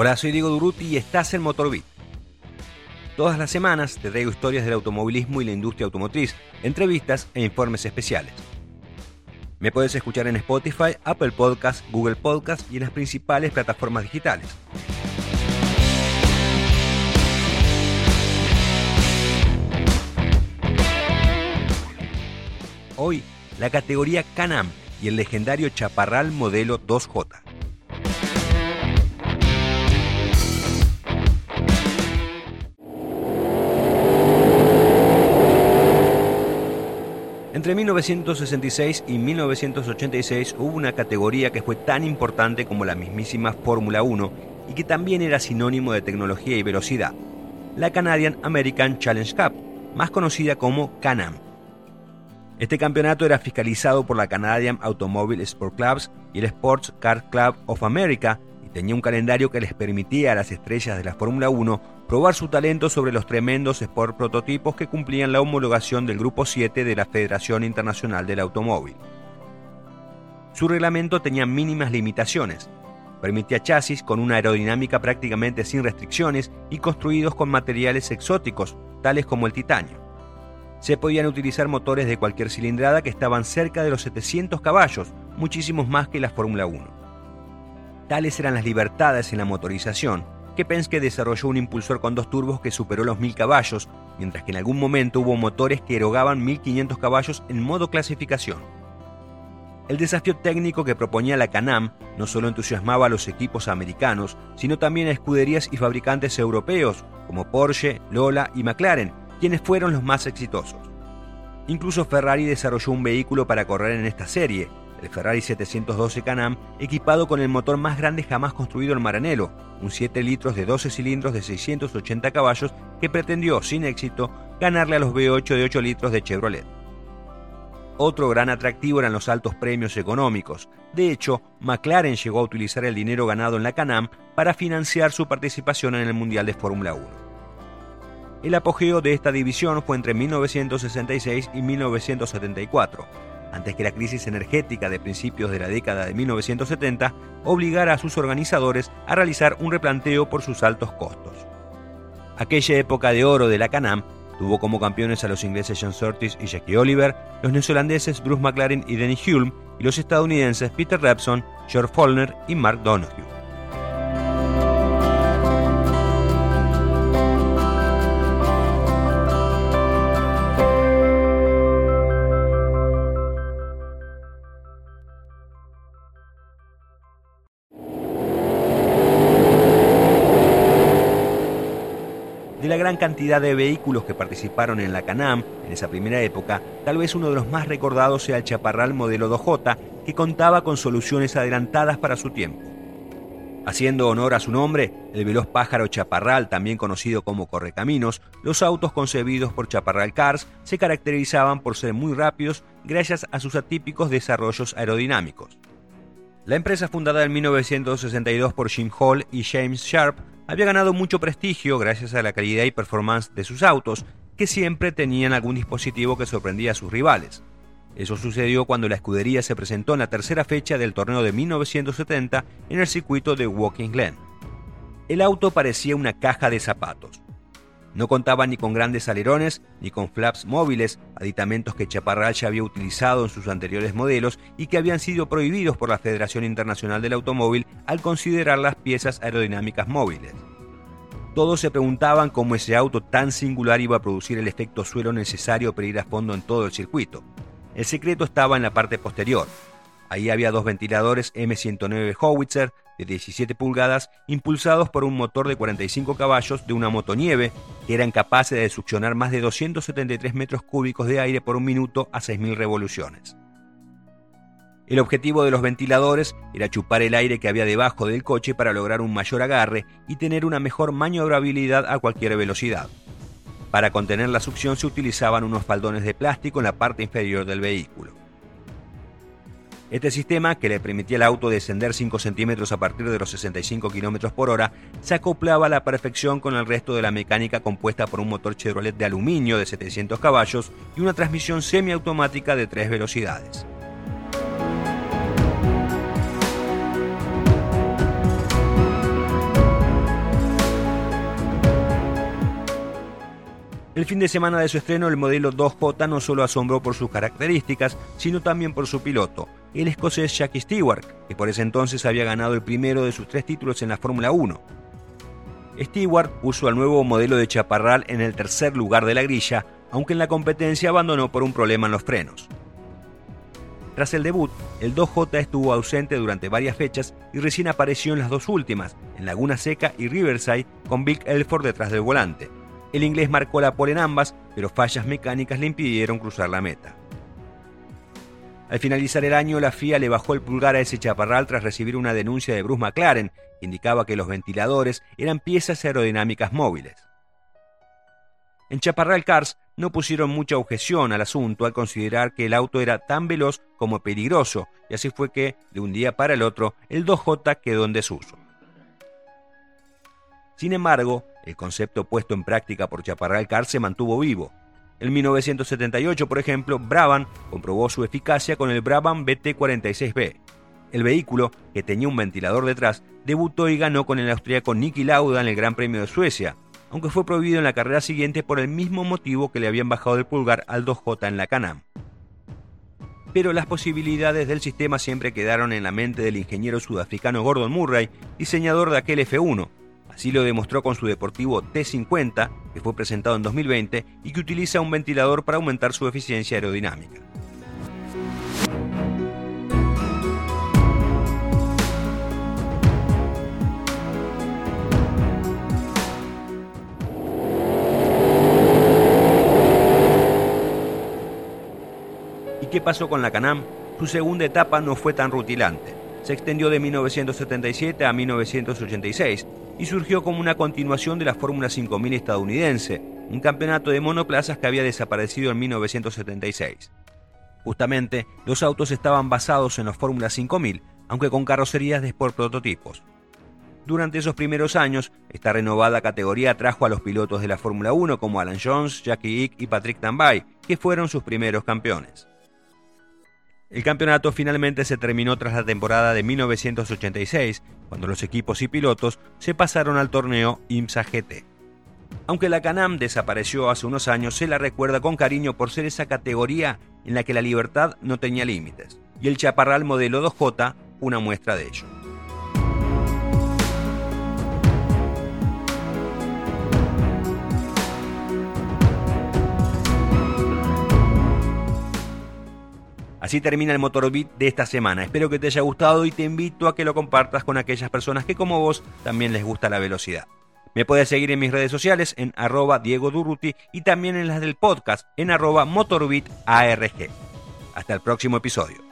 Hola, soy Diego Duruti y estás en Motorbit. Todas las semanas te traigo historias del automovilismo y la industria automotriz, entrevistas e informes especiales. Me puedes escuchar en Spotify, Apple Podcasts, Google Podcasts y en las principales plataformas digitales. Hoy, la categoría Can-Am y el legendario Chaparral modelo 2J. Entre 1966 y 1986 hubo una categoría que fue tan importante como la mismísima Fórmula 1 y que también era sinónimo de tecnología y velocidad, la Canadian American Challenge Cup, más conocida como Can-Am. Este campeonato era fiscalizado por la Canadian Automobile Sport Clubs y el Sports Car Club of America tenía un calendario que les permitía a las estrellas de la Fórmula 1 probar su talento sobre los tremendos Sport prototipos que cumplían la homologación del Grupo 7 de la Federación Internacional del Automóvil. Su reglamento tenía mínimas limitaciones. Permitía chasis con una aerodinámica prácticamente sin restricciones y construidos con materiales exóticos, tales como el titanio. Se podían utilizar motores de cualquier cilindrada que estaban cerca de los 700 caballos, muchísimos más que la Fórmula 1. Tales eran las libertades en la motorización, que Penske desarrolló un impulsor con dos turbos que superó los 1000 caballos, mientras que en algún momento hubo motores que erogaban 1500 caballos en modo clasificación. El desafío técnico que proponía la Canam no solo entusiasmaba a los equipos americanos, sino también a escuderías y fabricantes europeos como Porsche, Lola y McLaren, quienes fueron los más exitosos. Incluso Ferrari desarrolló un vehículo para correr en esta serie, el Ferrari 712 Can-Am, equipado con el motor más grande jamás construido en Maranello, un 7 litros de 12 cilindros de 680 caballos que pretendió, sin éxito, ganarle a los V8 de 8 litros de Chevrolet. Otro gran atractivo eran los altos premios económicos. De hecho, McLaren llegó a utilizar el dinero ganado en la Can-Am para financiar su participación en el Mundial de Fórmula 1. El apogeo de esta división fue entre 1966 y 1974, antes que la crisis energética de principios de la década de 1970 obligara a sus organizadores a realizar un replanteo por sus altos costos. Aquella época de oro de la Canam tuvo como campeones a los ingleses John Surtees y Jackie Oliver, los neozelandeses Bruce McLaren y Denny Hulme y los estadounidenses Peter Revson, George Follner y Mark Donoghue. Gran cantidad de vehículos que participaron en la Canam en esa primera época, tal vez uno de los más recordados sea el Chaparral modelo 2J, que contaba con soluciones adelantadas para su tiempo. Haciendo honor a su nombre, el veloz pájaro Chaparral, también conocido como Correcaminos, los autos concebidos por Chaparral Cars se caracterizaban por ser muy rápidos gracias a sus atípicos desarrollos aerodinámicos. La empresa fundada en 1962 por Jim Hall y James Sharp había ganado mucho prestigio gracias a la calidad y performance de sus autos, que siempre tenían algún dispositivo que sorprendía a sus rivales. Eso sucedió cuando la escudería se presentó en la tercera fecha del torneo de 1970 en el circuito de Walking Glen. El auto parecía una caja de zapatos. No contaba ni con grandes alerones ni con flaps móviles, aditamentos que Chaparral ya había utilizado en sus anteriores modelos y que habían sido prohibidos por la Federación Internacional del Automóvil al considerar las piezas aerodinámicas móviles. Todos se preguntaban cómo ese auto tan singular iba a producir el efecto suelo necesario para ir a fondo en todo el circuito. El secreto estaba en la parte posterior. Ahí había dos ventiladores M109 Howitzer de 17 pulgadas impulsados por un motor de 45 caballos de una motonieve que eran capaces de succionar más de 273 metros cúbicos de aire por un minuto a 6.000 revoluciones. El objetivo de los ventiladores era chupar el aire que había debajo del coche para lograr un mayor agarre y tener una mejor maniobrabilidad a cualquier velocidad. Para contener la succión se utilizaban unos faldones de plástico en la parte inferior del vehículo. Este sistema, que le permitía al auto descender 5 centímetros a partir de los 65 km por hora, se acoplaba a la perfección con el resto de la mecánica compuesta por un motor Chevrolet de aluminio de 700 caballos y una transmisión semiautomática de 3 velocidades. El fin de semana de su estreno, el modelo 2J no solo asombró por sus características, sino también por su piloto el escocés Jackie Stewart, que por ese entonces había ganado el primero de sus tres títulos en la Fórmula 1. Stewart puso al nuevo modelo de Chaparral en el tercer lugar de la grilla, aunque en la competencia abandonó por un problema en los frenos. Tras el debut, el 2J estuvo ausente durante varias fechas y recién apareció en las dos últimas, en Laguna Seca y Riverside, con Bill Elford detrás del volante. El inglés marcó la pole en ambas, pero fallas mecánicas le impidieron cruzar la meta. Al finalizar el año, la FIA le bajó el pulgar a ese chaparral tras recibir una denuncia de Bruce McLaren, que indicaba que los ventiladores eran piezas aerodinámicas móviles. En Chaparral Cars no pusieron mucha objeción al asunto al considerar que el auto era tan veloz como peligroso, y así fue que, de un día para el otro, el 2J quedó en desuso. Sin embargo, el concepto puesto en práctica por Chaparral Car se mantuvo vivo. En 1978, por ejemplo, Brabham comprobó su eficacia con el Brabham BT46B. El vehículo, que tenía un ventilador detrás, debutó y ganó con el austríaco Niki Lauda en el Gran Premio de Suecia, aunque fue prohibido en la carrera siguiente por el mismo motivo que le habían bajado el pulgar al 2J en la Canam. Pero las posibilidades del sistema siempre quedaron en la mente del ingeniero sudafricano Gordon Murray, diseñador de aquel F1, Así lo demostró con su deportivo T50, que fue presentado en 2020 y que utiliza un ventilador para aumentar su eficiencia aerodinámica. ¿Y qué pasó con la Canam? Su segunda etapa no fue tan rutilante. Se extendió de 1977 a 1986 y surgió como una continuación de la Fórmula 5000 estadounidense, un campeonato de monoplazas que había desaparecido en 1976. Justamente, los autos estaban basados en los Fórmula 5000, aunque con carrocerías de Sport prototipos. Durante esos primeros años, esta renovada categoría trajo a los pilotos de la Fórmula 1 como Alan Jones, Jackie Ick y Patrick Tambay, que fueron sus primeros campeones. El campeonato finalmente se terminó tras la temporada de 1986, cuando los equipos y pilotos se pasaron al torneo IMSA GT. Aunque la Canam desapareció hace unos años, se la recuerda con cariño por ser esa categoría en la que la libertad no tenía límites, y el Chaparral modelo 2J una muestra de ello. Así termina el Motorbit de esta semana. Espero que te haya gustado y te invito a que lo compartas con aquellas personas que como vos también les gusta la velocidad. Me puedes seguir en mis redes sociales en arroba Diego Durruti y también en las del podcast en arroba MotorbitARG. Hasta el próximo episodio.